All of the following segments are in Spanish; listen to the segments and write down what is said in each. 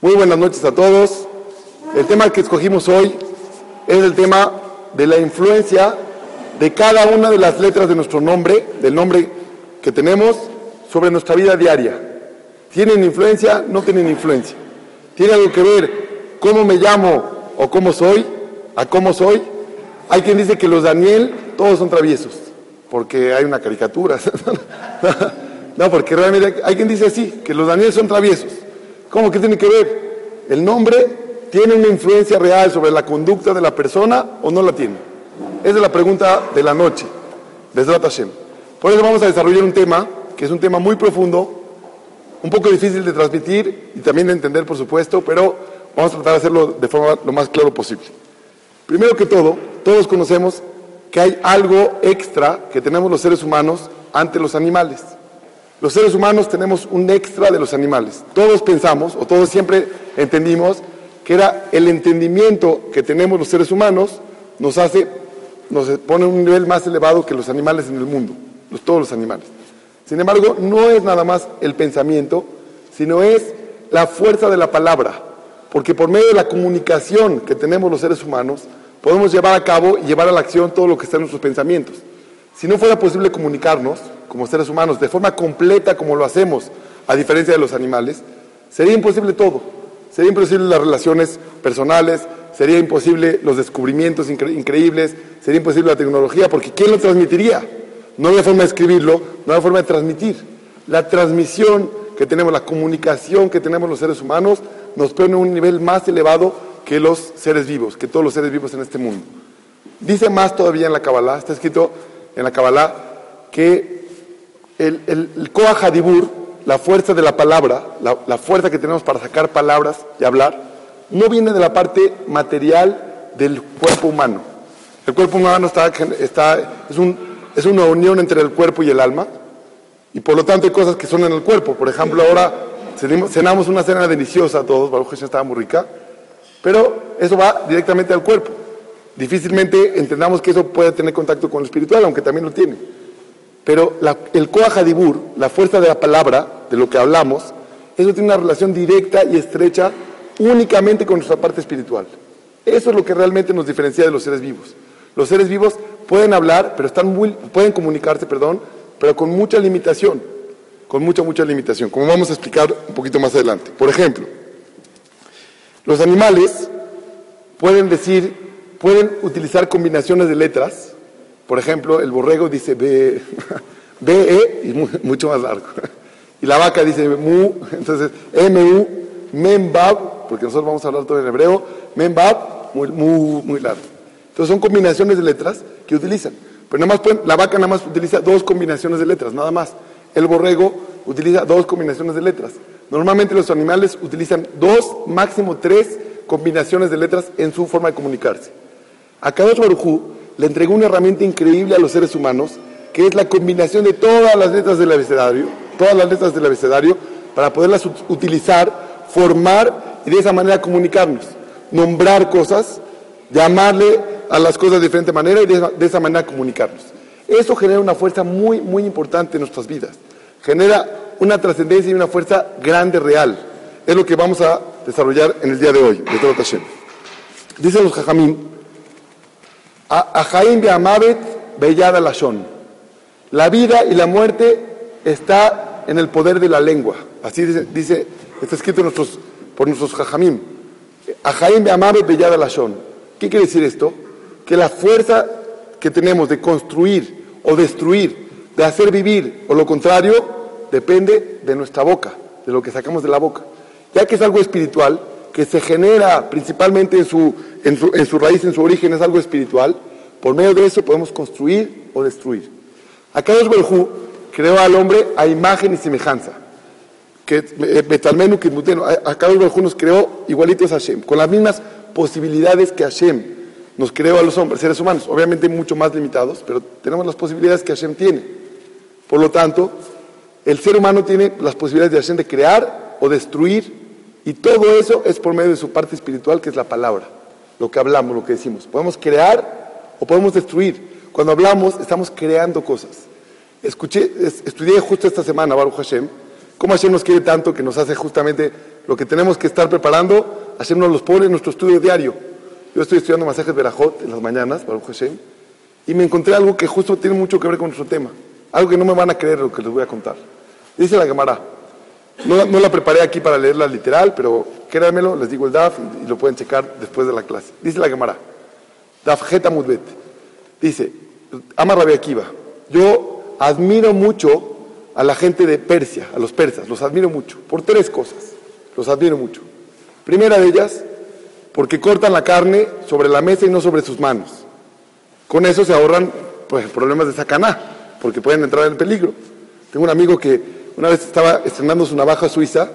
Muy buenas noches a todos. El tema que escogimos hoy es el tema de la influencia de cada una de las letras de nuestro nombre, del nombre que tenemos, sobre nuestra vida diaria. ¿Tienen influencia? ¿No tienen influencia? ¿Tiene algo que ver cómo me llamo o cómo soy? ¿A cómo soy? Hay quien dice que los Daniel todos son traviesos, porque hay una caricatura. no, porque realmente hay quien dice así, que los Daniel son traviesos. ¿Cómo que tiene que ver? ¿El nombre tiene una influencia real sobre la conducta de la persona o no la tiene? Esa es la pregunta de la noche, desde Hashem. Por eso vamos a desarrollar un tema que es un tema muy profundo, un poco difícil de transmitir y también de entender, por supuesto, pero vamos a tratar de hacerlo de forma lo más claro posible. Primero que todo, todos conocemos que hay algo extra que tenemos los seres humanos ante los animales. Los seres humanos tenemos un extra de los animales. Todos pensamos, o todos siempre entendimos, que era el entendimiento que tenemos los seres humanos nos hace, nos pone un nivel más elevado que los animales en el mundo, todos los animales. Sin embargo, no es nada más el pensamiento, sino es la fuerza de la palabra, porque por medio de la comunicación que tenemos los seres humanos, podemos llevar a cabo y llevar a la acción todo lo que está en nuestros pensamientos. Si no fuera posible comunicarnos, como seres humanos de forma completa como lo hacemos, a diferencia de los animales, sería imposible todo. Sería imposible las relaciones personales, sería imposible los descubrimientos increíbles, sería imposible la tecnología, porque ¿quién lo transmitiría? No había forma de escribirlo, no había forma de transmitir. La transmisión que tenemos, la comunicación que tenemos los seres humanos, nos pone a un nivel más elevado que los seres vivos, que todos los seres vivos en este mundo. Dice más todavía en la Kabbalah, está escrito en la Kabbalah, que el, el, Hadibur, la fuerza de la palabra, la, fuerza que tenemos para sacar palabras y hablar, no viene de la parte material del cuerpo humano. El cuerpo humano está, está, es, un, es una unión entre el cuerpo y el alma, y por lo tanto hay cosas que son en el cuerpo. Por ejemplo, ahora cenamos una cena deliciosa todos, Baruch estaba muy rica, pero eso va directamente al cuerpo. Difícilmente entendamos que eso puede tener contacto con lo espiritual, aunque también lo tiene. Pero el Koah Hadibur, la fuerza de la palabra, de lo que hablamos, eso tiene una relación directa y estrecha únicamente con nuestra parte espiritual. Eso es lo que realmente nos diferencia de los seres vivos. Los seres vivos pueden hablar, pero están muy, pueden comunicarse, perdón, pero con mucha limitación, con mucha, mucha limitación, como vamos a explicar un poquito más adelante. Por ejemplo, los animales pueden decir, pueden utilizar combinaciones de letras por ejemplo, el borrego dice B, E y mucho más largo. Y la vaca dice Mu, entonces M-U, Membab, porque nosotros vamos a hablar todo en hebreo, Membab, muy, muy, muy largo. Entonces son combinaciones de letras que utilizan. Pero nada más la vaca nada más utiliza dos combinaciones de letras, nada más. El borrego utiliza dos combinaciones de letras. Normalmente los animales utilizan dos, máximo tres combinaciones de letras en su forma de comunicarse. A cada Barujú le entregó una herramienta increíble a los seres humanos, que es la combinación de todas las letras del abecedario, todas las letras del abecedario, para poderlas utilizar, formar y de esa manera comunicarnos, nombrar cosas, llamarle a las cosas de diferente manera y de, esa manera comunicarnos. Eso genera una fuerza muy, muy importante en nuestras vidas. Genera una trascendencia y una fuerza grande, real. Es lo que vamos a desarrollar en el día de hoy, de Dicen los jajamín Ajaim Beamavet Bellada Lashon. La vida y la muerte está en el poder de la lengua. Así dice, está escrito por nuestros jajamim. Ajaim Beamavet Bellada Lashon. ¿Qué quiere decir esto? Que la fuerza que tenemos de construir o destruir, de hacer vivir o lo contrario, depende de nuestra boca, de lo que sacamos de la boca. Ya que es algo espiritual, que se genera principalmente en su, en su, raíz, en su origen, es algo espiritual, por medio de eso podemos construir o destruir. Akadosh Berjú creó al hombre a imagen y semejanza. Que Betalmenu Kitmutenu, Akadosh Berjú nos creó igualitos a Hashem, con las mismas posibilidades que Hashem nos creó a los hombres, seres humanos, obviamente mucho más limitados, pero tenemos las posibilidades que Hashem tiene. Por lo tanto, el ser humano tiene las posibilidades de Hashem de crear o destruir y todo eso es por medio de su parte espiritual, que es la palabra, lo que hablamos, lo que decimos. Podemos crear o podemos destruir. Cuando hablamos, estamos creando cosas. Escuché, estudié justo esta semana, Baruch Hashem, cómo Hashem nos quiere tanto que nos hace justamente lo que tenemos que estar preparando, hacernos los pone en nuestro estudio diario. Yo estoy estudiando masajes Berajot en las mañanas, para Hashem, y me encontré algo que justo tiene mucho que ver con nuestro tema. Algo que no me van a creer lo que les voy a contar. Dice la Gemara. No, la preparé aquí para leerla literal, pero créanmelo, les digo el DAF y, lo pueden checar después de la clase. Dice la Gemara. Daf Geta Mudbet. Dice, ama Rabbi Akiva, yo admiro mucho a la gente de Persia, a los persas, los admiro mucho, por tres cosas, los admiro mucho. Primera de ellas, porque cortan la carne sobre la mesa y no sobre sus manos. Con eso se ahorran pues, problemas de sacaná, porque pueden entrar en peligro. Tengo un amigo que una vez estaba estrenando su navaja suiza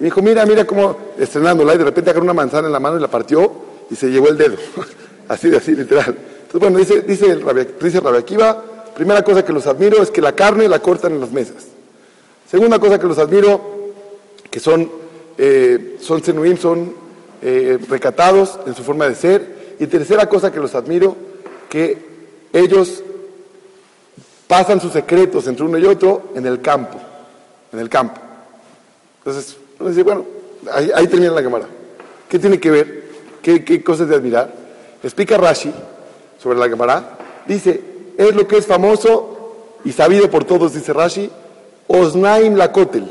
y dijo, mira, mira cómo estrenándola y de repente agarró una manzana en la mano y la partió y se llevó el dedo. así, así, literal. Entonces, bueno, dice, dice, el dice Akiva, primera cosa que los admiro es que la carne la cortan en las mesas. Segunda cosa que los admiro, que son, eh, son son eh, recatados en su forma de ser. Y tercera cosa que los admiro, que ellos pasan sus secretos entre uno y otro en el campo, en el campo. Entonces, uno dice, bueno, ahí, ahí termina la cámara. ¿Qué tiene que ver? ¿Qué, qué cosas de admirar? Explica Rashi sobre la cámara. Dice, es lo que es famoso y sabido por todos, dice Rashi, Osnaim Lakotel,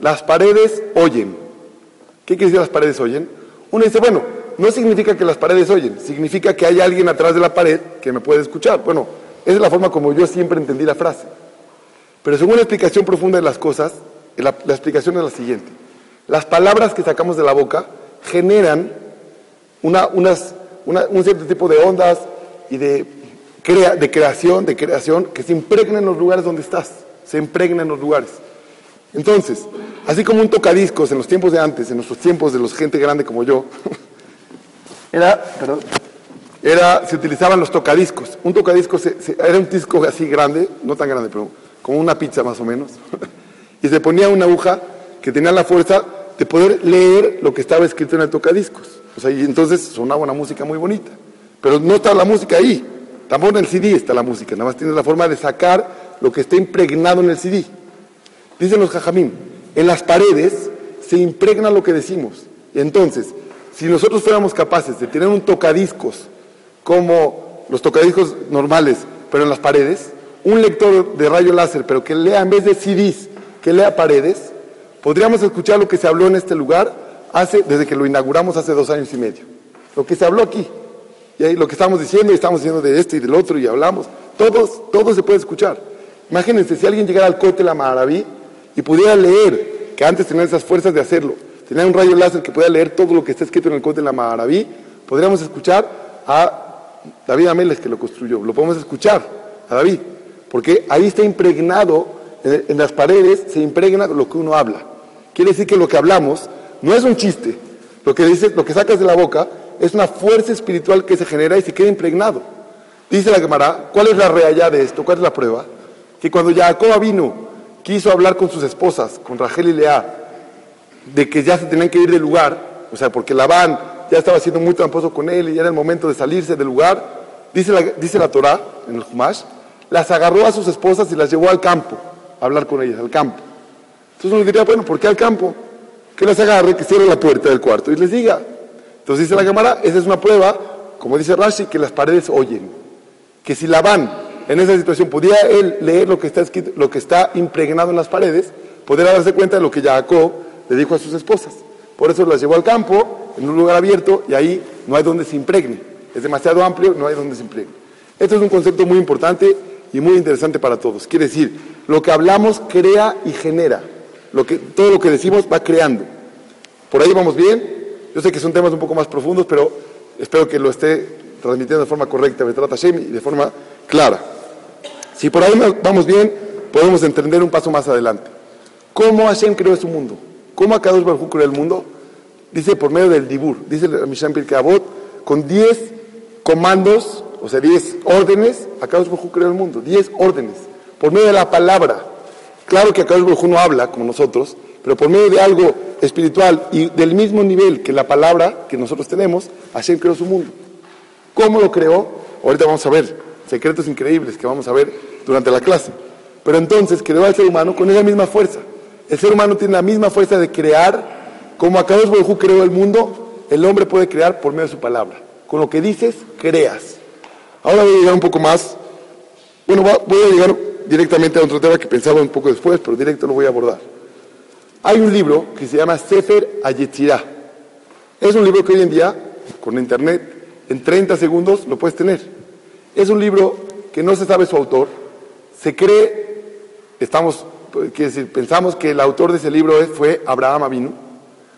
las paredes oyen. ¿Qué quiere decir las paredes oyen? Uno dice, bueno, no significa que las paredes oyen, significa que hay alguien atrás de la pared que me puede escuchar. Bueno, esa es la forma como yo siempre entendí la frase. Pero según la explicación profunda de las cosas, la, explicación es la siguiente. Las palabras que sacamos de la boca generan una, unas, un cierto tipo de ondas y de, crea, de creación, de creación, que se impregna en los lugares donde estás, se impregna en los lugares. Entonces, así como un tocadiscos en los tiempos de antes, en nuestros tiempos de los gente grande como yo, era, perdón, era, se utilizaban los tocadiscos. Un tocadiscos era un disco así grande, no tan grande, pero como una pizza más o menos, y se ponía una aguja que tenía la fuerza de poder leer lo que estaba escrito en el tocadiscos. O sea, y entonces sonaba una música muy bonita. Pero no está la música ahí. Tampoco en el CD está la música, nada más tienes la forma de sacar lo que está impregnado en el CD. Dicen los jajamín, en las paredes se impregna lo que decimos. Entonces, si nosotros fuéramos capaces de tener un tocadiscos como los tocadiscos normales, pero en las paredes, un lector de rayo láser, pero que lea en vez de CDs, que lea paredes, podríamos escuchar lo que se habló en este lugar hace, desde que lo inauguramos hace dos años y medio. Lo que se habló aquí. Y ahí lo que estamos diciendo, y estamos diciendo de este y del otro, y hablamos. Todos, todo se puede escuchar. Imagínense, si alguien llegara al cote la Maraví y pudiera leer, que antes tenía esas fuerzas de hacerlo, tenía un rayo láser que pudiera leer todo lo que está escrito en el cote la Maraví, podríamos escuchar a David Ameles que lo construyó, lo podemos escuchar a David, porque ahí está impregnado, en, las paredes se impregna lo que uno habla. Quiere decir que lo que hablamos no es un chiste, lo que dices, lo que sacas de la boca es una fuerza espiritual que se genera y se queda impregnado. Dice la Gemara, ¿cuál es la realidad de esto? ¿Cuál es la prueba? Que cuando Jacob vino, quiso hablar con sus esposas, con Rachel y Lea, de que ya se tenían que ir del lugar, o sea, porque Labán ya estaba siendo muy tramposo con él y ya era el momento de salirse del lugar, dice la, dice la Torah en el Humash, las agarró a sus esposas y las llevó al campo, a hablar con ellas, al campo. Entonces uno diría, bueno, ¿por qué al campo? Que las agarre, que cierre la puerta del cuarto y les diga. Entonces dice la cámara, esa es una prueba, como dice Rashi, que las paredes oyen. Que si la van en esa situación, podía él leer lo que está escrito, lo que está impregnado en las paredes, podría darse cuenta de lo que Jacob le dijo a sus esposas. Por eso las llevó al campo, en un lugar abierto, y ahí no hay donde se impregne. Es demasiado amplio, no hay donde se impregne. Esto es un concepto muy importante y muy interesante para todos. Quiere decir, lo que hablamos crea y genera. Lo que, todo lo que decimos va creando. ¿Por ahí vamos bien? Yo sé que son temas un poco más profundos, pero espero que lo esté transmitiendo de forma correcta, trata Hashem, y de forma clara. Si por ahí vamos bien, podemos entender un paso más adelante. ¿Cómo Hashem creó su mundo? ¿Cómo Akadosh Baruj creó el mundo? Dice por medio del Dibur, dice el Mishan Pirkeabot, con 10 comandos, o sea, 10 órdenes, Akadosh Baruj creó el mundo, 10 órdenes, por medio de la palabra. Claro que Akadosh Baruj no habla como nosotros, pero por medio de algo espiritual y del mismo nivel que la palabra que nosotros tenemos, Hashem creó su mundo. ¿Cómo lo creó? Ahorita vamos a ver secretos increíbles que vamos a ver durante la clase. Pero entonces creó al ser humano con esa misma fuerza. El ser humano tiene la misma fuerza de crear como Akadosh Baruj creó el mundo, el hombre puede crear por medio de su palabra. Con lo que dices, creas. Ahora voy a llegar un poco más. Bueno, voy a llegar directamente a otro tema que pensaba un poco después, pero directo lo voy a abordar. Hay un libro que se llama Sefer Ayetzirah. Es un libro que hoy en día, con internet, en 30 segundos lo puedes tener. Es un libro que no se sabe su autor. Se cree, estamos, decir, pensamos que el autor de ese libro fue Abraham Avinu,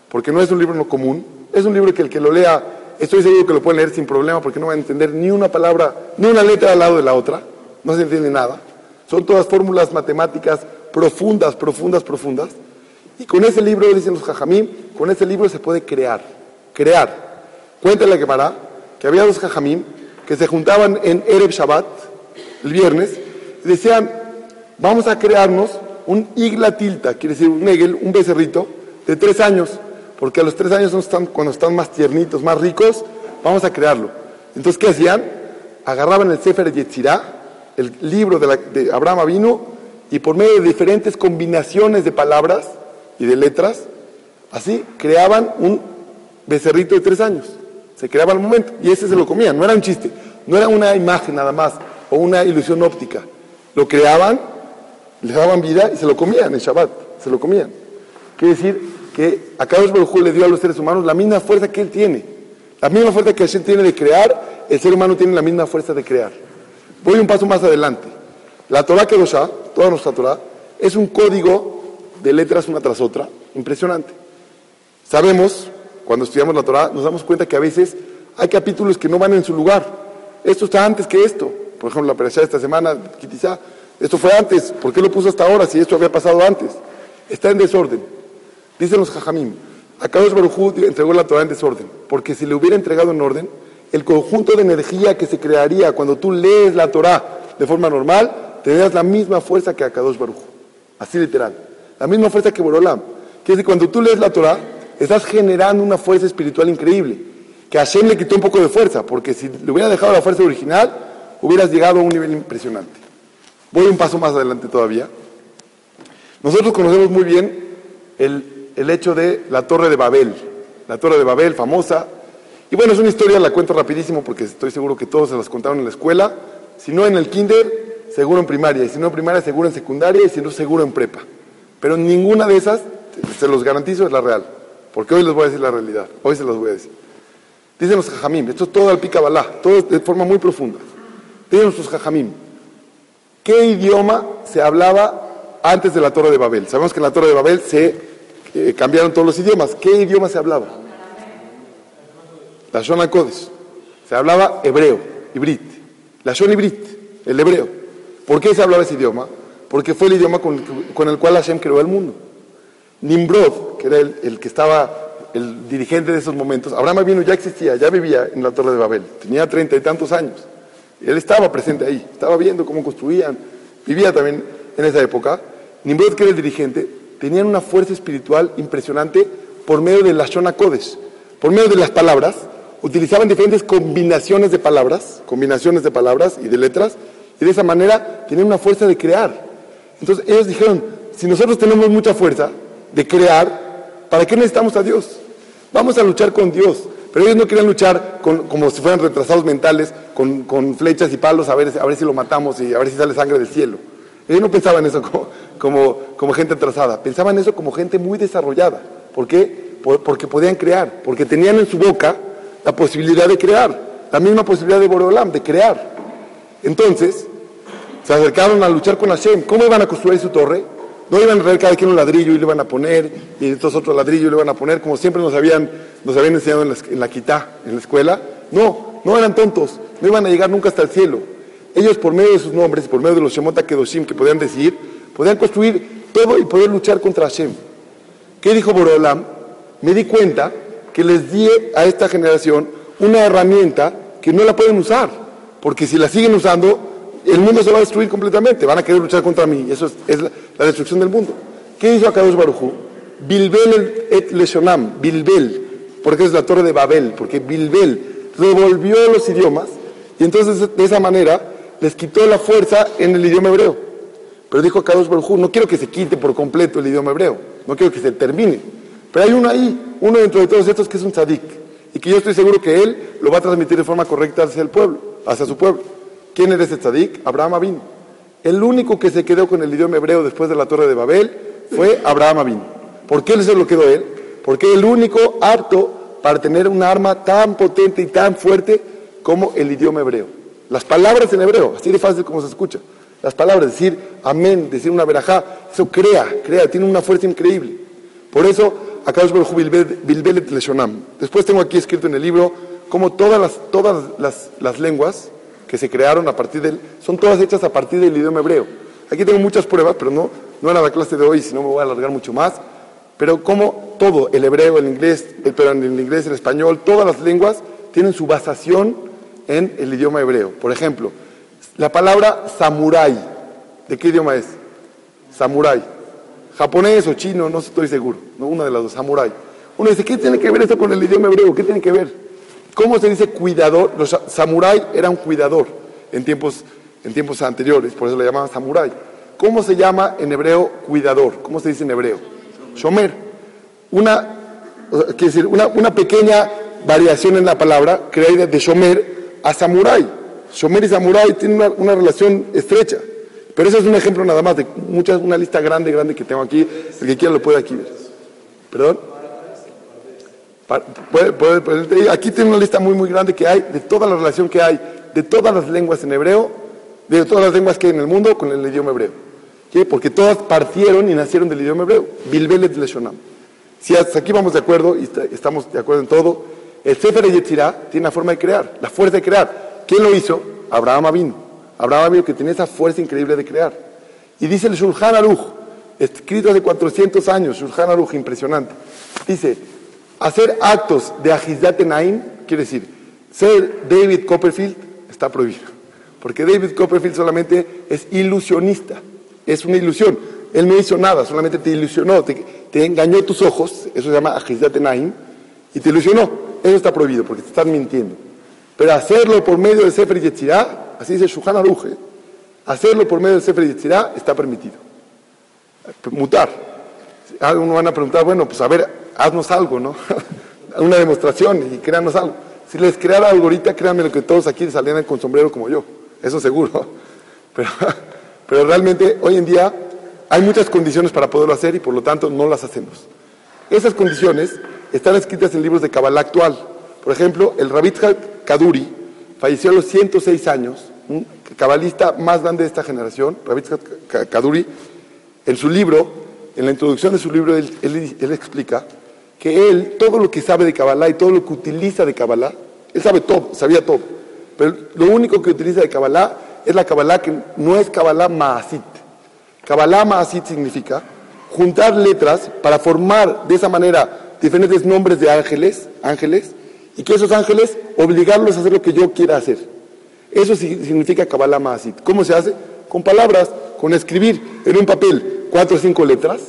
porque no es un libro no común. Es un libro que el que lo lea, estoy seguro que lo puede leer sin problema, porque no va a entender ni una palabra, ni una letra al lado de la otra. No se entiende nada. Son todas fórmulas matemáticas profundas, profundas, profundas. Y con ese libro, dicen los jajamim, con ese libro se puede crear, crear. Cuéntale que para que había dos jajamim que se juntaban en Ereb Shabbat, el viernes, y decían, vamos a crearnos un igla tilta, quiere decir un egel, un becerrito, de tres años, porque a los tres años están, cuando están más tiernitos, más ricos, vamos a crearlo. Entonces, ¿qué hacían? Agarraban el Sefer Yetzirah, el libro de, de Abraham Avino, y por medio de diferentes combinaciones de palabras, y de letras, así creaban un becerrito de tres años. Se creaba al momento y ese se lo comían, no era un chiste, no era una imagen nada más o una ilusión óptica. Lo creaban, le daban vida y se lo comían en Shabbat, se lo comían. Quiere decir que a Kadosh Baruj le dio a los seres humanos la misma fuerza que él tiene. La misma fuerza que Hashem tiene de crear, el ser humano tiene la misma fuerza de crear. Voy un paso más adelante. La Torah Kedoshah, toda nuestra Torah, es un código de letras una tras otra, impresionante. Sabemos, cuando estudiamos la Torah, nos damos cuenta que a veces hay capítulos que no van en su lugar. Esto está antes que esto. Por ejemplo, la operación de esta semana, quizá, esto fue antes. ¿Por qué lo puso hasta ahora si esto había pasado antes? Está en desorden. Dicen los jajamim, Akadosh Baruj entregó la Torah en desorden, porque si le hubiera entregado en orden, el conjunto de energía que se crearía cuando tú lees la Torah de forma normal, tendrías la misma fuerza que Akadosh Baruj. Así literal la misma fuerza que Borolam. Quiere decir, cuando tú lees la Torah, estás generando una fuerza espiritual increíble, que Hashem le quitó un poco de fuerza, porque si le hubiera dejado la fuerza original, hubieras llegado a un nivel impresionante. Voy un paso más adelante todavía. Nosotros conocemos muy bien el, el hecho de la Torre de Babel, la Torre de Babel famosa. Y bueno, es una historia, la cuento rapidísimo porque estoy seguro que todos se las contaron en la escuela. Si no en el kinder, seguro en primaria. Y si no en primaria, seguro en secundaria. Y si no, seguro en prepa. Pero ninguna de esas, se los garantizo, es la real. Porque hoy les voy a decir la realidad. Hoy se los voy a decir. Dicen los jajamim, esto es todo al picabalá, todo de forma muy profunda. Dicen los jajamim, ¿qué idioma se hablaba antes de la Torre de Babel? Sabemos que en la Torre de Babel se eh, cambiaron todos los idiomas. ¿Qué idioma se hablaba? La Shona Kodesh. Se hablaba hebreo, ibrit. La Shona ibrit, el hebreo. ¿Por qué se hablaba ese idioma? porque fue el idioma con, el cual Hashem creó el mundo. Nimrod, que era el, que estaba, el dirigente de esos momentos, Abraham vino ya existía, ya vivía en la Torre de Babel, tenía treinta y tantos años. Él estaba presente ahí, estaba viendo cómo construían, vivía también en esa época. Nimrod, que era el dirigente, tenían una fuerza espiritual impresionante por medio de la Shona Kodesh, por medio de las palabras, utilizaban diferentes combinaciones de palabras, combinaciones de palabras y de letras, y de esa manera tenían una fuerza de crear. Entonces ellos dijeron, si nosotros tenemos mucha fuerza de crear, ¿para qué necesitamos a Dios? Vamos a luchar con Dios. Pero ellos no querían luchar como si fueran retrasados mentales, con, flechas y palos, a ver, si lo matamos y a ver si sale sangre del cielo. Ellos no pensaban eso como, como, gente atrasada, pensaban eso como gente muy desarrollada. ¿Por qué? porque podían crear, porque tenían en su boca la posibilidad de crear, la misma posibilidad de Borolam, de crear. Entonces, se acercaron a luchar con Hashem. ¿Cómo iban a construir su torre? No iban a traer cada quien un ladrillo y le iban a poner, y estos otros ladrillos le iban a poner, como siempre nos habían, nos habían enseñado en la, en la quitá, en la escuela. No, no eran tontos, no iban a llegar nunca hasta el cielo. Ellos, por medio de sus nombres, por medio de los Shemota Kedoshim que podían decir, podían construir todo y poder luchar contra Hashem. ¿Qué dijo Borolam? Me di cuenta que les di a esta generación una herramienta que no la pueden usar, porque si la siguen usando, el mundo se va a destruir completamente, van a querer luchar contra mí, eso es, la, destrucción del mundo. ¿Qué hizo Akadosh Barujú? Bilbel et Leshonam, Bilbel, porque es la torre de Babel, porque Bilbel revolvió los idiomas y entonces de esa manera les quitó la fuerza en el idioma hebreo. Pero dijo Akadosh Barujú, no quiero que se quite por completo el idioma hebreo, no quiero que se termine, pero hay uno ahí, uno dentro de todos estos que es un tzadik y que yo estoy seguro que él lo va a transmitir de forma correcta hacia el pueblo, hacia su pueblo. ¿Quién era ese tzadik? Abraham Avin. El único que se quedó con el idioma hebreo después de la Torre de Babel fue Abraham Avin. ¿Por qué se lo quedó él? Porque el único apto para tener un arma tan potente y tan fuerte como el idioma hebreo. Las palabras en hebreo, así de fácil como se escucha. Las palabras, decir amén, decir una verajá, eso crea, crea, tiene una fuerza increíble. Por eso, acá os Bilbelet Leshonam. Después tengo aquí escrito en el libro cómo todas las, todas las, las lenguas que se crearon a partir del, son todas hechas a partir del idioma hebreo. Aquí tengo muchas pruebas, pero no, no era la clase de hoy, si no me voy a alargar mucho más. Pero como todo, el hebreo, el inglés, el, pero el inglés, el español, todas las lenguas tienen su basación en el idioma hebreo. Por ejemplo, la palabra samurai, ¿de qué idioma es? Samurai. Japonés o chino, no estoy seguro. ¿no? Una de las dos, samurai. Uno dice, ¿qué tiene que ver esto con el idioma hebreo? ¿Qué tiene que ver? ¿Cómo se dice cuidador? Los samurai era un cuidador en tiempos, en tiempos anteriores, por eso le llamaban samurai. ¿Cómo se llama en hebreo cuidador? ¿Cómo se dice en hebreo? Shomer. Una, decir, una, una pequeña variación en la palabra, creada de shomer a samurai. Shomer y Samurai tienen una, relación estrecha. Pero ese es un ejemplo nada más de muchas, una lista grande, grande que tengo aquí. El que quiera lo puede aquí ver. ¿Perdón? aquí tiene una lista muy, muy grande que hay de toda la relación que hay de todas las lenguas en hebreo, de todas las lenguas que hay en el mundo con el idioma hebreo. ¿Qué? Porque todas partieron y nacieron del idioma hebreo. Bilbelet Leshonam. Si hasta aquí vamos de acuerdo y estamos de acuerdo en todo, el Sefer Yetzirah tiene una forma de crear, la fuerza de crear. ¿Quién lo hizo? Abraham Avino. Abraham Avino que tenía esa fuerza increíble de crear. Y dice el Shulchan Aruch, escrito hace 400 años, Shulchan Aruch, impresionante. Dice, hacer actos de Ajizdat Naim, quiere decir, ser David Copperfield está prohibido. Porque David Copperfield solamente es ilusionista, es una ilusión. Él no hizo nada, solamente te ilusionó, te, engañó tus ojos, eso se llama Ajizdat Naim, y te ilusionó. Eso está prohibido porque te están mintiendo. Pero hacerlo por medio del Sefer Yetzirah, así dice Shuhan Aruj, hacerlo por medio del Sefer Yetzirah está permitido. Mutar. Uno van a preguntar, bueno, pues a ver, haznos algo, ¿no? Una demostración y créanos algo. Si les creara algo ahorita, créanme lo que todos aquí salieran con sombrero como yo. Eso seguro. Pero, pero realmente hoy en día hay muchas condiciones para poderlo hacer y por lo tanto no las hacemos. Esas condiciones están escritas en libros de Kabbalah actual. Por ejemplo, el Rabbi Kaduri falleció a los 106 años, un cabalista más grande de esta generación, Rabbi Kaduri, en su libro, en la introducción de su libro, él, explica que él, todo lo que sabe de Kabbalah y todo lo que utiliza de Kabbalah, él sabe todo, sabía todo, pero lo único que utiliza de Kabbalah es la Kabbalah que no es Kabbalah Maasit. Kabbalah Maasit significa juntar letras para formar de esa manera diferentes nombres de ángeles, ángeles, y que esos ángeles obligarlos a hacer lo que yo quiera hacer. Eso significa Kabbalah Maasit. ¿Cómo se hace? Con palabras, con escribir en un papel cuatro o cinco letras,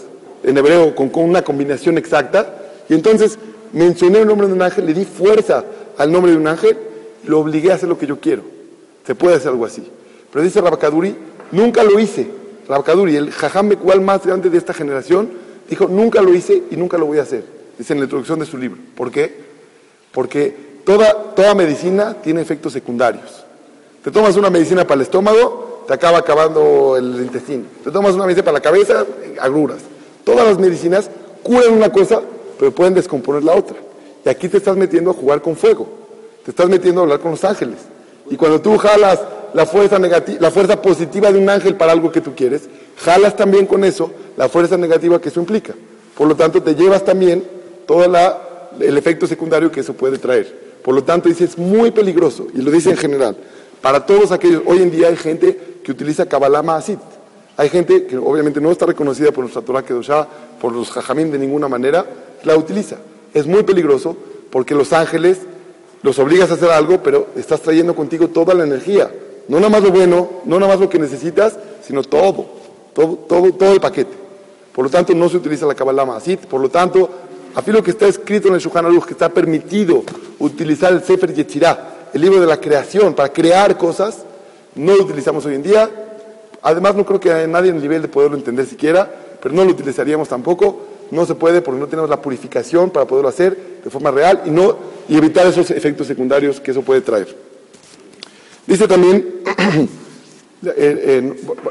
en hebreo con, una combinación exacta, y entonces mencioné el nombre de un ángel, le di fuerza al nombre de un ángel, lo obligué a hacer lo que yo quiero. Se puede hacer algo así. Pero dice Rabakaduri, nunca lo hice. Rabakaduri, el jajam cual más grande de esta generación, dijo, nunca lo hice y nunca lo voy a hacer. Dice en la introducción de su libro. ¿Por qué? Porque toda, toda medicina tiene efectos secundarios. Te tomas una medicina para el estómago, te acaba acabando el intestino. Te tomas una medicina para la cabeza, agruras. Todas las medicinas curan una cosa, pero pueden descomponer la otra. Y aquí te estás metiendo a jugar con fuego. Te estás metiendo a hablar con los ángeles. Y cuando tú jalas la fuerza, negativa, la fuerza positiva de un ángel para algo que tú quieres, jalas también con eso la fuerza negativa que eso implica. Por lo tanto, te llevas también toda la el efecto secundario que eso puede traer. Por lo tanto, dice, es muy peligroso, y lo dice en general. Para todos aquellos, hoy en día hay gente que utiliza Kabbalah Maasit. Hay gente que obviamente no está reconocida por nuestra Torah Kedoshá, por los Jajamín de ninguna manera, la utiliza. Es muy peligroso porque los ángeles los obligas a hacer algo, pero estás trayendo contigo toda la energía. No nada más lo bueno, no nada más lo que necesitas, sino todo, todo, todo, todo el paquete. Por lo tanto, no se utiliza la Kabbalah Maasit. Por lo tanto, lo que está escrito en el Shulchan Aruch, que está permitido utilizar el Sefer Yetzirah, el libro de la creación, para crear cosas, no lo utilizamos hoy en día. Además, no creo que nadie en el nivel de poderlo entender siquiera, pero no lo utilizaríamos tampoco. no se puede porque no tenemos la purificación para poderlo hacer de forma real y, no, y evitar esos efectos secundarios que eso puede traer. Dice también,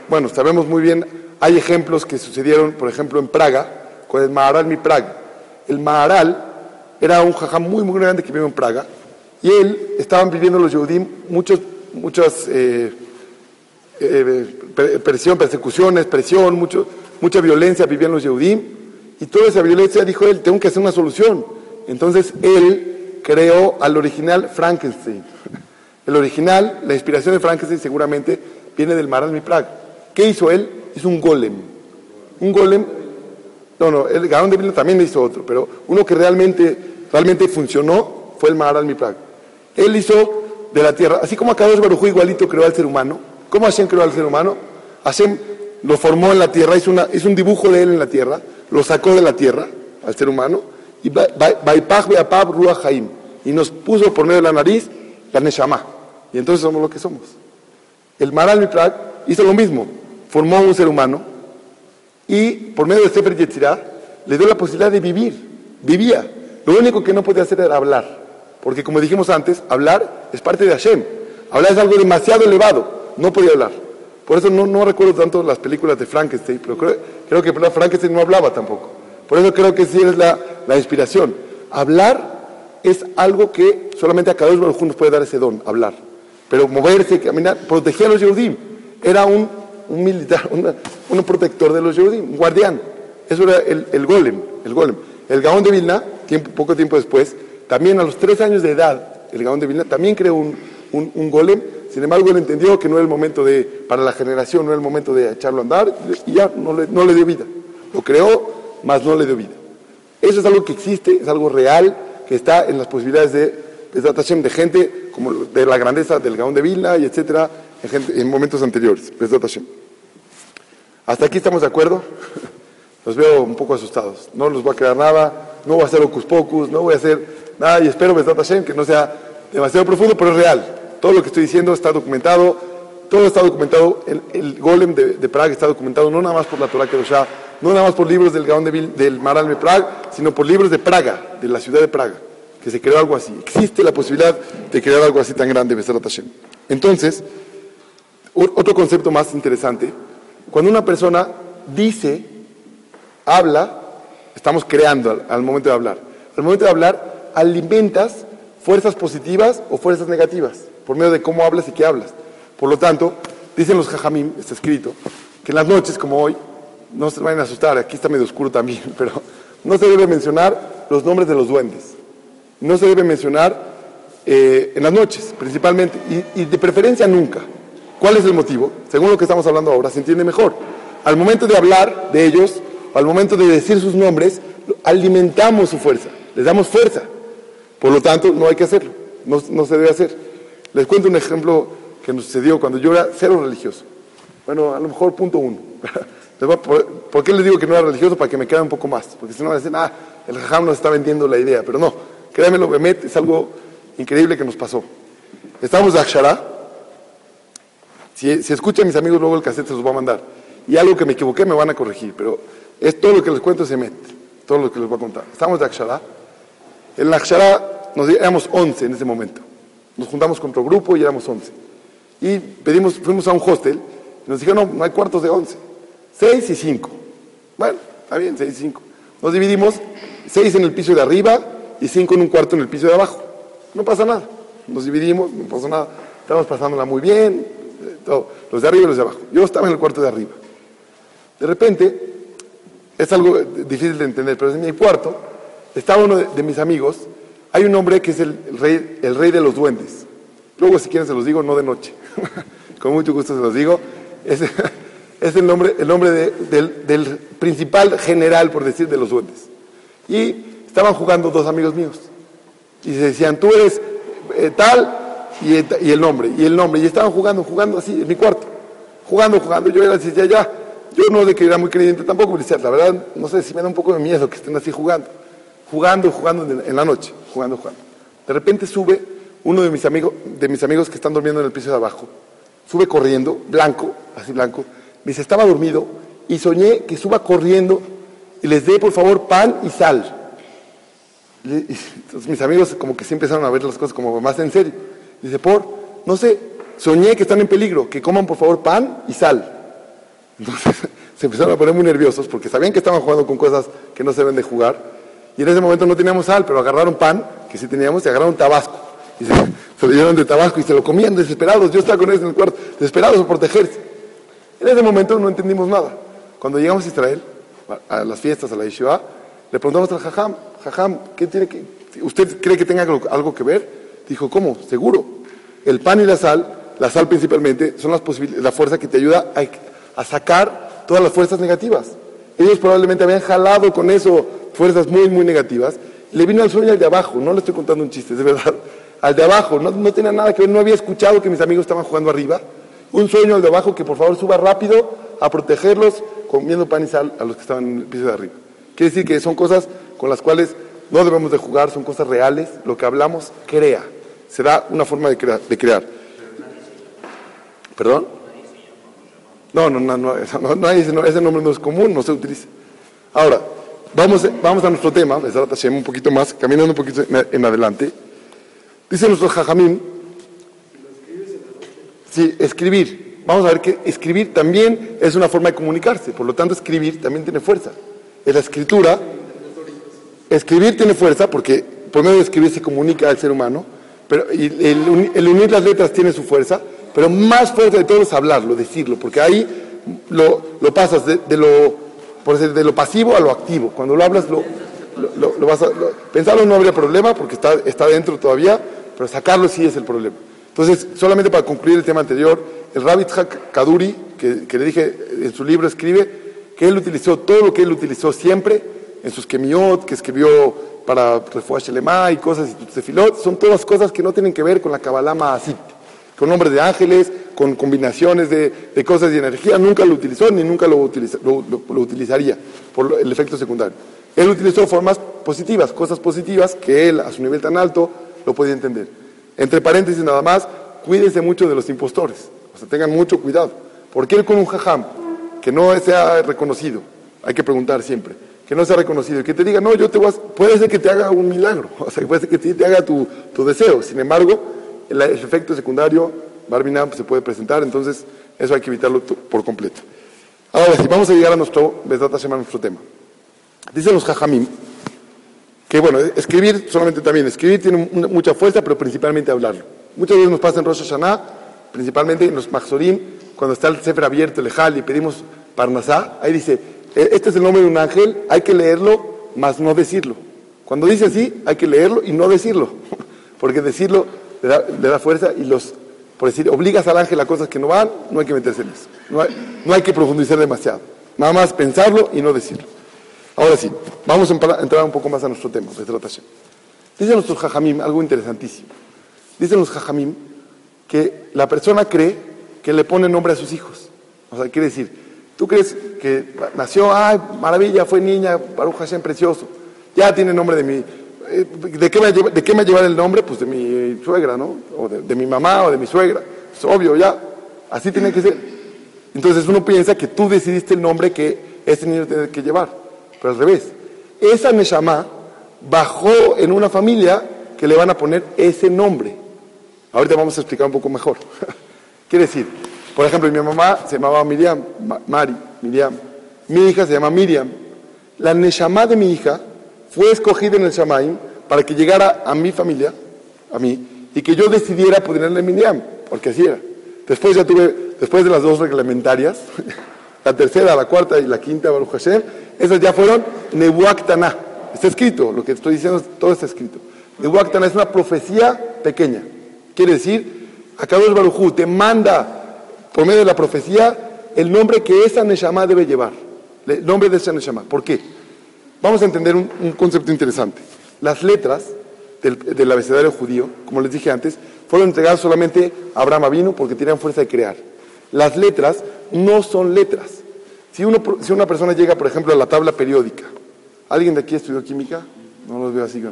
bueno, sabemos muy bien, hay ejemplos que sucedieron, por ejemplo, en Praga, con el Maharal Mi Praga. El Maharal era un jajam muy, muy grande que vive en Praga, y él, estaban viviendo los Yehudim muchos, muchas eh, eh, presión, persecuciones, presión, mucho, mucha violencia vivían los Yehudim, y toda esa violencia, dijo él, tengo que hacer una solución. Entonces él creó al original Frankenstein. El original, la inspiración de Frankenstein seguramente viene del Maral Praga. ¿Qué hizo él? Hizo un golem. Un golem, no, no, el Gaón de Vilna también hizo otro, pero uno que realmente, realmente funcionó fue el Maharal Praga. Él hizo de la tierra, así como Akadosh Baruj igualito creó al ser humano. ¿Cómo Hashem creó al ser humano? Hashem lo formó en la tierra, hizo, una, hizo un dibujo de él en la tierra, lo sacó de la tierra al ser humano y y nos puso por medio de la nariz la Neshama. Y entonces somos lo que somos. El Maral Miprak hizo lo mismo, formó un ser humano y por medio de Sefer Yetzirah le dio la posibilidad de vivir, vivía. Lo único que no podía hacer era hablar, porque como dijimos antes, hablar es parte de Hashem. Hablar es algo demasiado elevado, no podía hablar. Por eso no, recuerdo tanto las películas de Frankenstein, pero creo, que Frankenstein no hablaba tampoco. Por eso creo que sí es la, inspiración. Hablar es algo que solamente a cada uno nos puede dar ese don, hablar. Pero moverse, caminar, proteger a los Yehudim. Era un, militar, un protector de los Yehudim, un guardián. Eso era el, golem, el golem. El Gaón de Vilna, poco tiempo después, también a los tres años de edad, el Gaón de Vilna también creó un, un golem sin embargo, él entendió que no era el momento de, para la generación, no era el momento de echarlo a andar y ya no le, no le dio vida. Lo creó, mas no le dio vida. Eso es algo que existe, es algo real, que está en las posibilidades de, de gente como de la grandeza del Gaón de Vilna y etcétera, en, momentos anteriores. Hasta aquí estamos de acuerdo. Los veo un poco asustados. No los voy a crear nada, no voy a hacer ocus pocus, no voy a hacer nada y espero, que no sea demasiado profundo, pero es real. Todo lo que estoy diciendo está documentado, todo está documentado, el, golem de, Praga está documentado no nada más por la Torah Kedoshá, no nada más por libros del Gaón de del Maral de Praga, sino por libros de Praga, de la ciudad de Praga, que se creó algo así. Existe la posibilidad de crear algo así tan grande, Hashem. Entonces, otro concepto más interesante, cuando una persona dice, habla, estamos creando al momento de hablar. Al momento de hablar, alimentas fuerzas positivas o fuerzas negativas por medio de cómo hablas y qué hablas. Por lo tanto, dicen los jajamim, está escrito, que en las noches como hoy, no se vayan a asustar, aquí está medio oscuro también, pero no se debe mencionar los nombres de los duendes. No se debe mencionar eh, en las noches, principalmente, y, y de preferencia nunca. ¿Cuál es el motivo? Según lo que estamos hablando ahora, se entiende mejor. Al momento de hablar de ellos, al momento de decir sus nombres, alimentamos su fuerza, les damos fuerza. Por lo tanto, no hay que hacerlo, no, no se debe hacer. Les cuento un ejemplo que nos sucedió cuando yo era cero religioso. Bueno, a lo mejor punto uno. ¿Por qué les digo que no era religioso? Para que me quede un poco más. Porque si no, me dicen, ah, el jajam nos está vendiendo la idea. Pero no, créanmelo, Bemet, es algo increíble que nos pasó. Estábamos de Akshara. Si, si escuchan mis amigos, luego el cassette se los va a mandar. Y algo que me equivoqué me van a corregir. Pero es todo lo que les cuento es Emet. Todo lo que les voy a contar. Estábamos de Akshara. En Akshara nos éramos 11 en ese momento. Nos juntamos con otro grupo y éramos 11. Y pedimos, fuimos a un hostel y nos dijeron, no, no hay cuartos de 11. 6 y 5. Bueno, está bien, 6 y 5. Nos dividimos, 6 en el piso de arriba y 5 en un cuarto en el piso de abajo. No pasa nada. Nos dividimos, no pasa nada. Estamos pasándola muy bien, todo. los de arriba y los de abajo. Yo estaba en el cuarto de arriba. De repente, es algo difícil de entender, pero en mi cuarto estaba uno de mis amigos hay un hombre que es el, rey, el rey de los duendes. Luego, si quieren, se los digo, no de noche. Con mucho gusto se los digo. Es, es el nombre, el nombre del, principal general, por decir, de los duendes. Y estaban jugando dos amigos míos. Y se decían, tú eres eh, tal y, el nombre, y el nombre. Y estaban jugando, jugando así en mi cuarto. Jugando, jugando. Yo era así, ya, ya. Yo no de que era muy creyente tampoco, pero la verdad, no sé si me da un poco de miedo que estén así jugando jugando, jugando en la noche, jugando, jugando. De repente sube uno de mis amigos, de mis amigos que están durmiendo en el piso de abajo, sube corriendo, blanco, así blanco, me dice, estaba dormido y soñé que suba corriendo y les dé por favor pan y sal. mis amigos como que sí empezaron a ver las cosas como más en serio. Dice, por, no sé, soñé que están en peligro, que coman por favor pan y sal. Entonces se empezaron a poner muy nerviosos porque sabían que estaban jugando con cosas que no se deben de jugar. Y en ese momento no teníamos sal, pero agarraron pan, que sí teníamos, y agarraron tabasco. Y se, se lo de tabasco y se lo comían desesperados. Yo estaba con ellos en el cuarto, desesperados por protegerse. En ese momento no entendimos nada. Cuando llegamos a Israel, a las fiestas, a la Yeshiva, le preguntamos al Jajam, Jajam, ¿qué tiene que, ¿usted cree que tenga algo que ver? Dijo, ¿cómo? Seguro. El pan y la sal, la sal principalmente, son las la fuerza que te ayuda a, sacar todas las fuerzas negativas. Ellos probablemente habían jalado con eso fuerzas muy, muy negativas. Le vino al sueño al de abajo, no le estoy contando un chiste, es verdad. Al de abajo, no, no tenía nada que ver, no había escuchado que mis amigos estaban jugando arriba. Un sueño al de abajo que por favor suba rápido a protegerlos comiendo pan y sal a los que estaban en el piso de arriba. Quiere decir que son cosas con las cuales no debemos de jugar, son cosas reales. Lo que hablamos crea, se da una forma de, crear. ¿Perdón? No, no, no, no, ese nombre no es común, no se utiliza. Ahora, vamos, vamos a nuestro tema, un poquito más, caminando un poquito en adelante. Dice nuestro Jajamín, sí, escribir. Vamos a ver que escribir también es una forma de comunicarse, por lo tanto escribir también tiene fuerza. En la escritura, escribir tiene fuerza porque por medio de escribir se comunica al ser humano, pero el, unir las letras tiene su fuerza, pero más fuerte de todo es hablarlo, decirlo, porque ahí lo, pasas de, lo, por decir, de lo pasivo a lo activo. Cuando lo hablas, lo, lo, vas a, pensarlo no habría problema porque está, está dentro todavía, pero sacarlo sí es el problema. Entonces, solamente para concluir el tema anterior, el Rabbit Kaduri, que, que, le dije en su libro, escribe que él utilizó todo lo que él utilizó siempre en sus kemiot, que escribió para Refuah Shelema y cosas y tefilot, son todas cosas que no tienen que ver con la Kabbalah Maasit, con nombres de ángeles, con combinaciones de, cosas de energía, nunca lo utilizó ni nunca lo, utilizaría por el efecto secundario. Él utilizó formas positivas, cosas positivas que él a su nivel tan alto lo podía entender. Entre paréntesis nada más, cuídense mucho de los impostores, o sea, tengan mucho cuidado. ¿Por qué con un jajam que no sea reconocido? Hay que preguntar siempre. Que no sea reconocido y que te diga, no, yo te voy a... Puede ser que te haga un milagro, o sea, puede ser que te haga tu, deseo. Sin embargo, el, efecto secundario, Barbinam, se puede presentar, entonces eso hay que evitarlo por completo. Ahora sí, vamos a llegar a nuestro, a nuestro tema. Dicen los jajamim, que bueno, escribir solamente también, escribir tiene mucha fuerza, pero principalmente hablarlo. Muchas veces nos pasa en Rosh principalmente en los Mahzorim, cuando está el Sefer abierto, el Ejal, y pedimos Parnasá, ahí dice, e, este es el nombre de un ángel, hay que leerlo, más no decirlo. Cuando dice así, hay que leerlo y no decirlo, porque decirlo le da, fuerza y los, por decir, obligas al ángel a cosas que no van, no hay que meterse en eso. No hay, no hay que profundizar demasiado. Nada más pensarlo y no decirlo. Ahora sí, vamos a entrar un poco más a nuestro tema, tratación. Dicen nuestros jajamim algo interesantísimo. Dicen los jajamim que la persona cree que le pone nombre a sus hijos. O sea, quiere decir, tú crees que nació, ay, maravilla, fue niña, Baruch Hashem, precioso. Ya tiene nombre de mi... Eh, ¿De qué, me, ¿De qué me llevar el nombre? Pues de mi suegra, ¿no? O de, mi mamá o de mi suegra. Es obvio, ya. Así tiene que ser. Entonces uno piensa que tú decidiste el nombre que ese niño tiene que llevar pero al revés. Esa Neshama bajó en una familia que le van a poner ese nombre. Ahorita vamos a explicar un poco mejor. Quiere decir, por ejemplo, mi mamá se llamaba Miriam, Mari, Miriam. Mi hija se llama Miriam. La Neshama de mi hija fue escogida en el Shamaim para que llegara a mi familia, a mí, y que yo decidiera ponerle Miriam, porque así era. Después ya tuve, después de las dos reglamentarias, la tercera, la cuarta y la quinta, Baruch Hashem, esas ya fueron Nebuactaná. Está escrito, lo que estoy diciendo, todo está escrito. Nebuactaná es una profecía pequeña. Quiere decir, Akadosh Barujú te manda por medio de la profecía el nombre que esa Neshama debe llevar. El nombre de esa Neshama. ¿Por qué? Vamos a entender un, concepto interesante. Las letras del, del, abecedario judío, como les dije antes, fueron entregadas solamente a Abraham Avinu porque tenían fuerza de crear. Las letras no son letras. Si, uno, si una persona llega, por ejemplo, a la tabla periódica, ¿alguien de aquí estudió química? No los veo así. ¿no?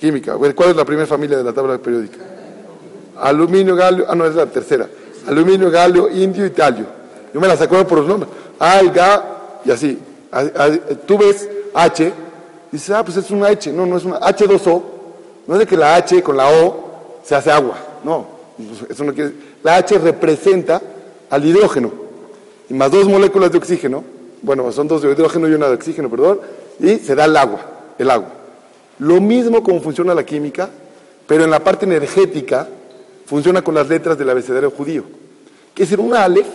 Química. ¿Cuál es la primera familia de la tabla periódica? Aluminio, galio, ah, no, es la tercera. Aluminio, galio, indio y talio. Yo me las acuerdo por los nombres. Al, ga, y así. Tú ves H, dices, ah, pues es una H. No, no es una H2O. No es de que la H con la O se hace agua. No, pues eso no quiere La H representa al hidrógeno. Y más dos moléculas de oxígeno. Bueno, son dos de hidrógeno y una de oxígeno, perdón. Y se da el agua, el agua. Lo mismo como funciona la química, pero en la parte energética funciona con las letras del abecedario judío. Que es decir, una Aleph,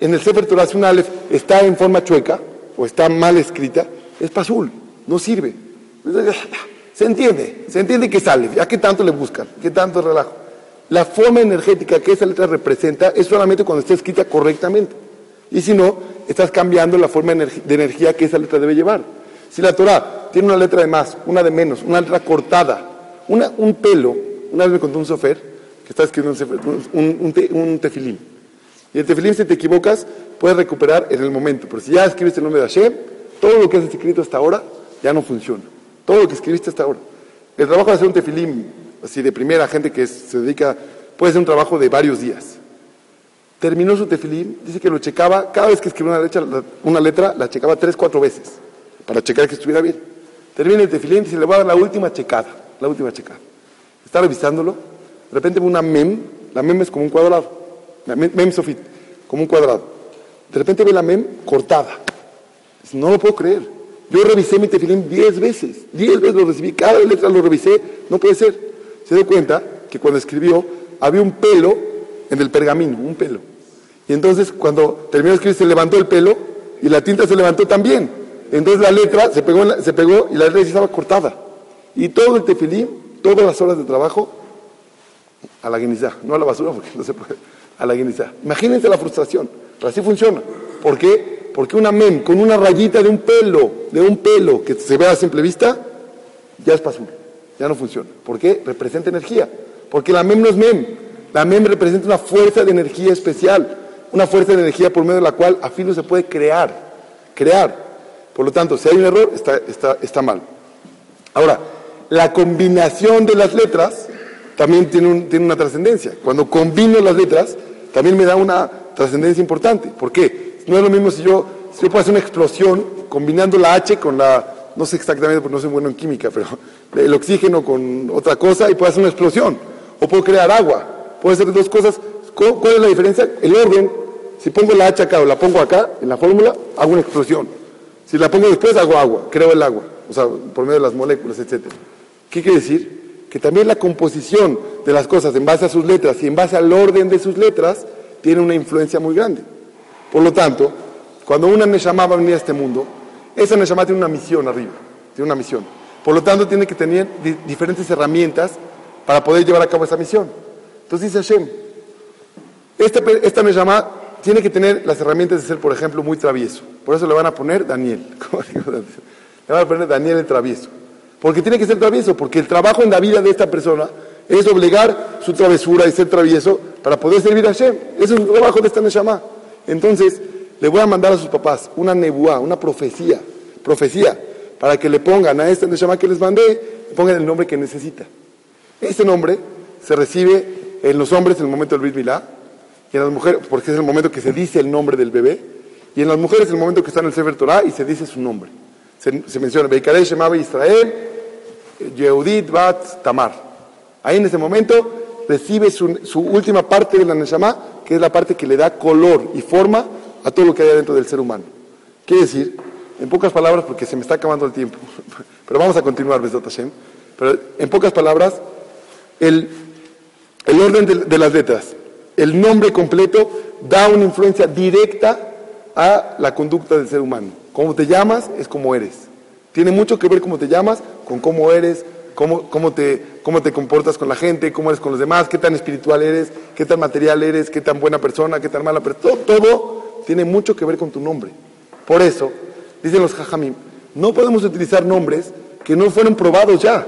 en el Sefer Torah, si una Aleph está en forma chueca o está mal escrita, es pasul, no sirve. Se entiende, se entiende que es Aleph, ¿a qué tanto le buscan? ¿Qué tanto relajo? La forma energética que esa letra representa es solamente cuando está escrita correctamente. Y si no, estás cambiando la forma de energía que esa letra debe llevar. Si la Torah tiene una letra de más, una de menos, una letra cortada, un pelo, una vez me contó un sofer que está escribiendo un, un, tefilín. Y el tefilín, si te equivocas, puedes recuperar en el momento. Pero si ya escribiste el nombre de Hashem, todo lo que has escrito hasta ahora ya no funciona. Todo lo que escribiste hasta ahora. El trabajo de hacer un tefilín, así de primera gente que se dedica, puede ser un trabajo de varios días. Terminó su tefilín, dice que lo checaba, cada vez que escribía una letra, una letra la checaba tres, cuatro veces, para checar que estuviera bien. Termina el tefilín y dice, le voy a dar la última checada, la última checada. Está revisándolo, de repente ve una mem, la mem es como un cuadrado, la mem, sofit, como un cuadrado. De repente ve la mem cortada. No lo puedo creer. Yo revisé mi tefilín diez veces, diez veces lo recibí, cada letra lo revisé, no puede ser. Se dio cuenta que cuando escribió había un pelo en el pergamino, un pelo. Y entonces cuando terminó de escribir se levantó el pelo y la tinta se levantó también. Entonces la letra se pegó, se pegó y la letra estaba cortada. Y todo el tefilín, todas las horas de trabajo, a la guinizá, no a la basura porque no se puede, a la guinizá. Imagínense la frustración, pero así funciona. ¿Por qué? Porque una mem con una rayita de un pelo, de un pelo que se vea a simple vista, ya es pasul, ya no funciona. ¿Por qué? Representa energía. Porque la mem no es mem, la mem representa una fuerza de energía especial, una fuerza de energía por medio de la cual a fin no se puede crear, crear. Por lo tanto, si hay un error, está, está, está mal. Ahora, la combinación de las letras también tiene, tiene una trascendencia. Cuando combino las letras, también me da una trascendencia importante. ¿Por qué? No es lo mismo si yo, si puedo hacer una explosión combinando la H con la, no sé exactamente porque no soy bueno en química, pero el oxígeno con otra cosa y puedo hacer una explosión. O puedo crear agua. Puedo hacer dos cosas. ¿Cuál es la diferencia? El orden. Si pongo la H acá o la pongo acá, en la fórmula, hago una explosión. Si la pongo después, hago agua, creo el agua. O sea, por medio de las moléculas, etcétera. ¿Qué quiere decir? Que también la composición de las cosas en base a sus letras y en base al orden de sus letras tiene una influencia muy grande. Por lo tanto, cuando una Neshama va a venir a este mundo, esa Neshama tiene una misión arriba, tiene una misión. Por lo tanto, tiene que tener diferentes herramientas para poder llevar a cabo esa misión. Entonces dice Hashem, esta, esta Neshama tiene que tener las herramientas de ser, por ejemplo, muy travieso. Por eso le van a poner Daniel. Le van a poner Daniel el travieso. Porque tiene que ser travieso, porque el trabajo en la vida de esta persona es obligar su travesura y ser travieso para poder servir a Hashem. Ese es el trabajo de esta Neshama. Entonces, le voy a mandar a sus papás una nebuá, una profecía, profecía, para que le pongan a esta Neshama que les mandé, pongan el nombre que necesita. Ese nombre se recibe en los hombres en el momento del Brit Milá, y en las mujeres, porque es el momento que se dice el nombre del bebé, y en las mujeres el momento que está en el Sefer Torah y se dice su nombre. Se, menciona Beikaresh Shemabe Israel, Yehudit Bat Tamar. Ahí en ese momento recibe su, última parte de la Neshama, que es la parte que le da color y forma a todo lo que hay dentro del ser humano. Quiere decir, en pocas palabras, porque se me está acabando el tiempo, pero vamos a continuar, Besot Hashem, pero en pocas palabras, el, el orden de, las letras, el nombre completo da una influencia directa a la conducta del ser humano. Como te llamas es como eres. Tiene mucho que ver cómo te llamas con cómo eres, cómo, cómo, te, cómo te comportas con la gente, cómo eres con los demás, qué tan espiritual eres, qué tan material eres, qué tan buena persona, qué tan mala persona. Todo, tiene mucho que ver con tu nombre. Por eso, dicen los jajamim, no podemos utilizar nombres que no fueron probados ya.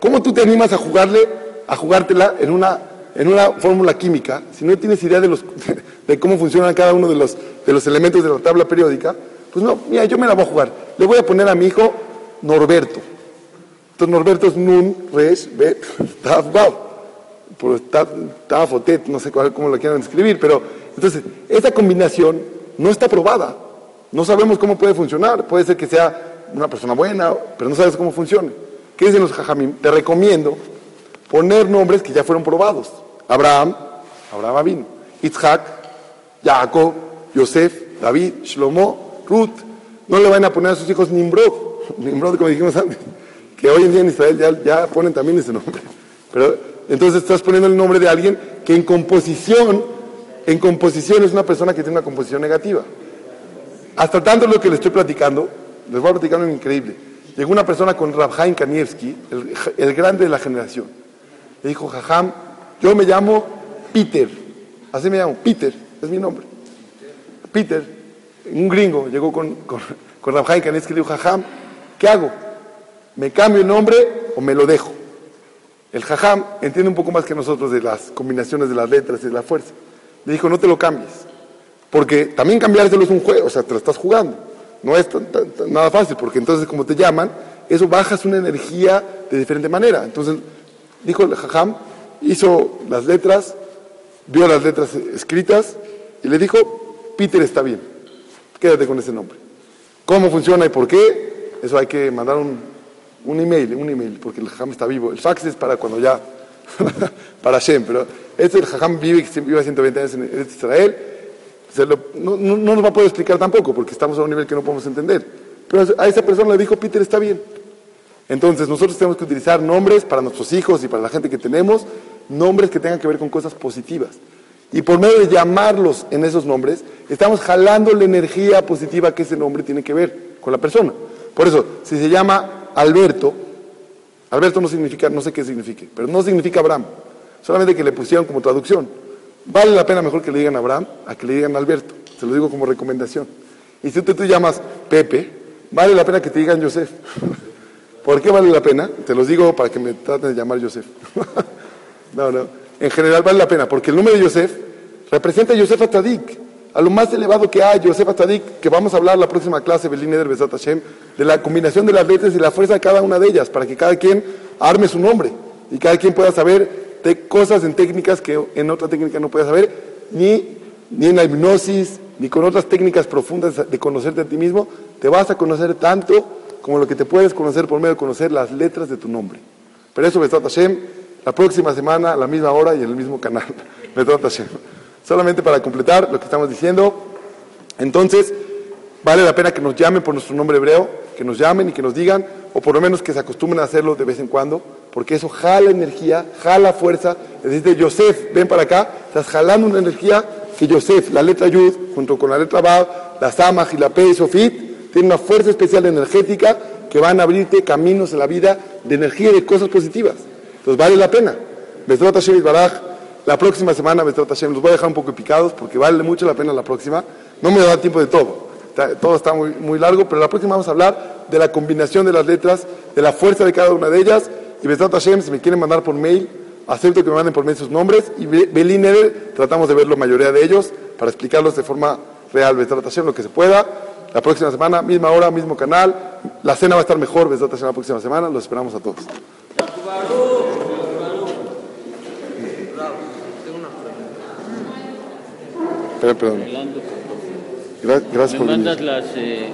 ¿Cómo tú te animas a jugarle, a jugártela en una, en una fórmula química si no tienes idea de, los, de cómo funcionan cada uno de los, de los elementos de la tabla periódica? Pues no, mira, yo me la voy a jugar. Le voy a poner a mi hijo Norberto. Entonces Norberto es Nun, Resh, Bet, Taf, Por Taf Tet, no sé cómo lo quieran escribir, pero entonces esa combinación no está probada. No sabemos cómo puede funcionar. Puede ser que sea una persona buena, pero no sabes cómo funciona. ¿Qué dicen los jajamim? Te recomiendo poner nombres que ya fueron probados. Abraham, Abraham vino. Isaac, Jacob, Yosef, David, Shlomo, Ruth. No le van a poner a sus hijos Nimrod. Nimrod, como dijimos antes. Que hoy en día en Israel ya, ponen también ese nombre. Pero entonces estás poniendo el nombre de alguien que en composición, en composición es una persona que tiene una composición negativa. Hasta tanto lo que le estoy platicando, les voy a platicar algo increíble. Llegó una persona con Rabhaim Kanievski, el, el, grande de la generación. Le dijo, Jajam, yo me llamo Peter. Así me llamo, Peter, es mi nombre. Peter, un gringo, llegó con, con, con Rabhaim Kanievski y le dijo, Jajam, ¿qué hago? ¿Me cambio el nombre o me lo dejo? El Jajam entiende un poco más que nosotros de las combinaciones de las letras y de la fuerza. Le dijo, no te lo cambies. Porque también cambiárselo es un juego, o sea, te lo estás jugando. No es nada fácil, porque entonces como te llaman, eso bajas una energía de diferente manera. Entonces, dijo el Jajam, hizo las letras, vio las letras escritas y le dijo, Peter está bien, quédate con ese nombre. ¿Cómo funciona y por qué? Eso hay que mandar un, un email, un email, porque el Jajam está vivo. El fax es para cuando ya, para Shem, pero este el Jajam vive, vive 120 años en Israel no, no, no, nos va a poder explicar tampoco, porque estamos a un nivel que no podemos entender. Pero a esa persona le dijo, Peter está bien. Entonces nosotros tenemos que utilizar nombres para nuestros hijos y para la gente que tenemos, nombres que tengan que ver con cosas positivas. Y por medio de llamarlos en esos nombres, estamos jalando la energía positiva que ese nombre tiene que ver con la persona. Por eso, si se llama Alberto, Alberto no significa, no sé qué signifique, pero no significa Abraham, solamente que le pusieron como traducción. Vale la pena mejor que le digan Abraham a que le digan Alberto. Se lo digo como recomendación. Y si tú te llamas Pepe, vale la pena que te digan Joseph. ¿Por qué vale la pena? Te los digo para que me traten de llamar Joseph. no, no. En general vale la pena, porque el nombre de Joseph representa a Yosef Atadik, a lo más elevado que hay, Yosef Atadik, que vamos a hablar la próxima clase, Belín Eder Besat Hashem, de la combinación de las letras y la fuerza de cada una de ellas, para que cada quien arme su nombre y cada quien pueda saber cosas en técnicas que en otra técnica no puedes saber, ni, ni en la hipnosis, ni con otras técnicas profundas de conocerte a ti mismo, te vas a conocer tanto como lo que te puedes conocer por medio de conocer las letras de tu nombre. Pero eso, Besat Hashem, la próxima semana, a la misma hora y en el mismo canal. Besat Hashem. Solamente para completar lo que estamos diciendo, entonces, vale la pena que nos llamen por nuestro nombre hebreo, que nos llamen y que nos digan, o por lo menos que se acostumbren a hacerlo de vez en cuando, porque eso jala energía, jala fuerza. Decirte, Yosef, ven para acá, estás jalando una energía que Yosef, la letra Yud, junto con la letra Bab, la Samach y la P y Sofit, tiene una fuerza especial energética que van a abrirte caminos en la vida de energía y de cosas positivas. Entonces vale la pena. Besrat Hashem Baraj, la próxima semana, Besrat Hashem, los voy a dejar un poco picados porque vale mucho la pena la próxima. No me da tiempo de todo. Todo está muy, muy largo, pero la próxima vamos a hablar de la combinación de las letras, de la fuerza de cada una de ellas y Besat Hashem, si me quieren mandar por mail, acepto que me manden por mail sus nombres. Y Belín tratamos de ver la mayoría de ellos para explicarlos de forma real, Besat Hashem, lo que se pueda. La próxima semana, misma hora, mismo canal. La cena va a estar mejor, Besat Hashem, la próxima semana. Los esperamos a todos. Perdón. Gracias, me por mandas las, eh,